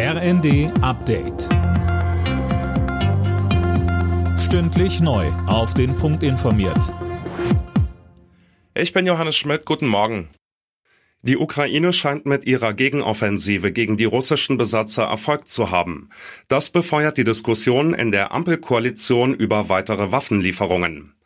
RND Update. Stündlich neu. Auf den Punkt informiert. Ich bin Johannes Schmidt. Guten Morgen. Die Ukraine scheint mit ihrer Gegenoffensive gegen die russischen Besatzer Erfolg zu haben. Das befeuert die Diskussion in der Ampelkoalition über weitere Waffenlieferungen.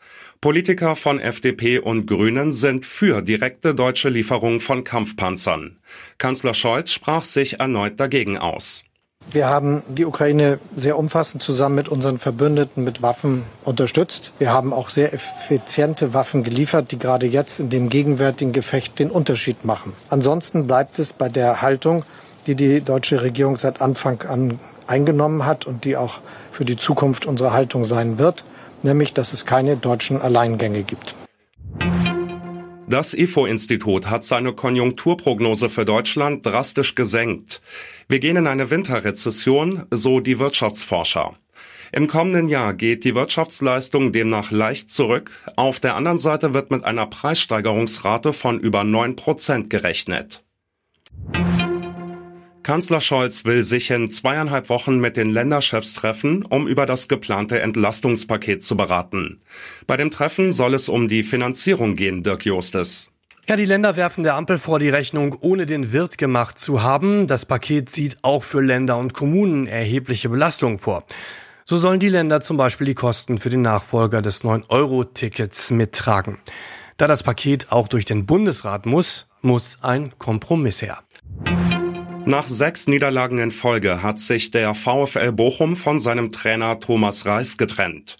Politiker von FDP und Grünen sind für direkte deutsche Lieferung von Kampfpanzern. Kanzler Scholz sprach sich erneut dagegen aus. Wir haben die Ukraine sehr umfassend zusammen mit unseren Verbündeten mit Waffen unterstützt. Wir haben auch sehr effiziente Waffen geliefert, die gerade jetzt in dem gegenwärtigen Gefecht den Unterschied machen. Ansonsten bleibt es bei der Haltung, die die deutsche Regierung seit Anfang an eingenommen hat und die auch für die Zukunft unsere Haltung sein wird nämlich dass es keine deutschen Alleingänge gibt. Das IFO-Institut hat seine Konjunkturprognose für Deutschland drastisch gesenkt. Wir gehen in eine Winterrezession, so die Wirtschaftsforscher. Im kommenden Jahr geht die Wirtschaftsleistung demnach leicht zurück. Auf der anderen Seite wird mit einer Preissteigerungsrate von über 9 Prozent gerechnet. Kanzler Scholz will sich in zweieinhalb Wochen mit den Länderchefs treffen, um über das geplante Entlastungspaket zu beraten. Bei dem Treffen soll es um die Finanzierung gehen, Dirk Justes. Ja, die Länder werfen der Ampel vor, die Rechnung ohne den Wirt gemacht zu haben. Das Paket sieht auch für Länder und Kommunen erhebliche Belastungen vor. So sollen die Länder zum Beispiel die Kosten für den Nachfolger des 9-Euro-Tickets mittragen. Da das Paket auch durch den Bundesrat muss, muss ein Kompromiss her. Nach sechs Niederlagen in Folge hat sich der VfL Bochum von seinem Trainer Thomas Reis getrennt.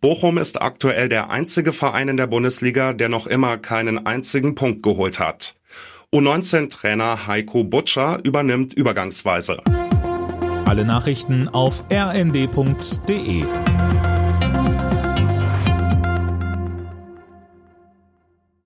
Bochum ist aktuell der einzige Verein in der Bundesliga, der noch immer keinen einzigen Punkt geholt hat. U19-Trainer Heiko Butscher übernimmt übergangsweise. Alle Nachrichten auf rnd.de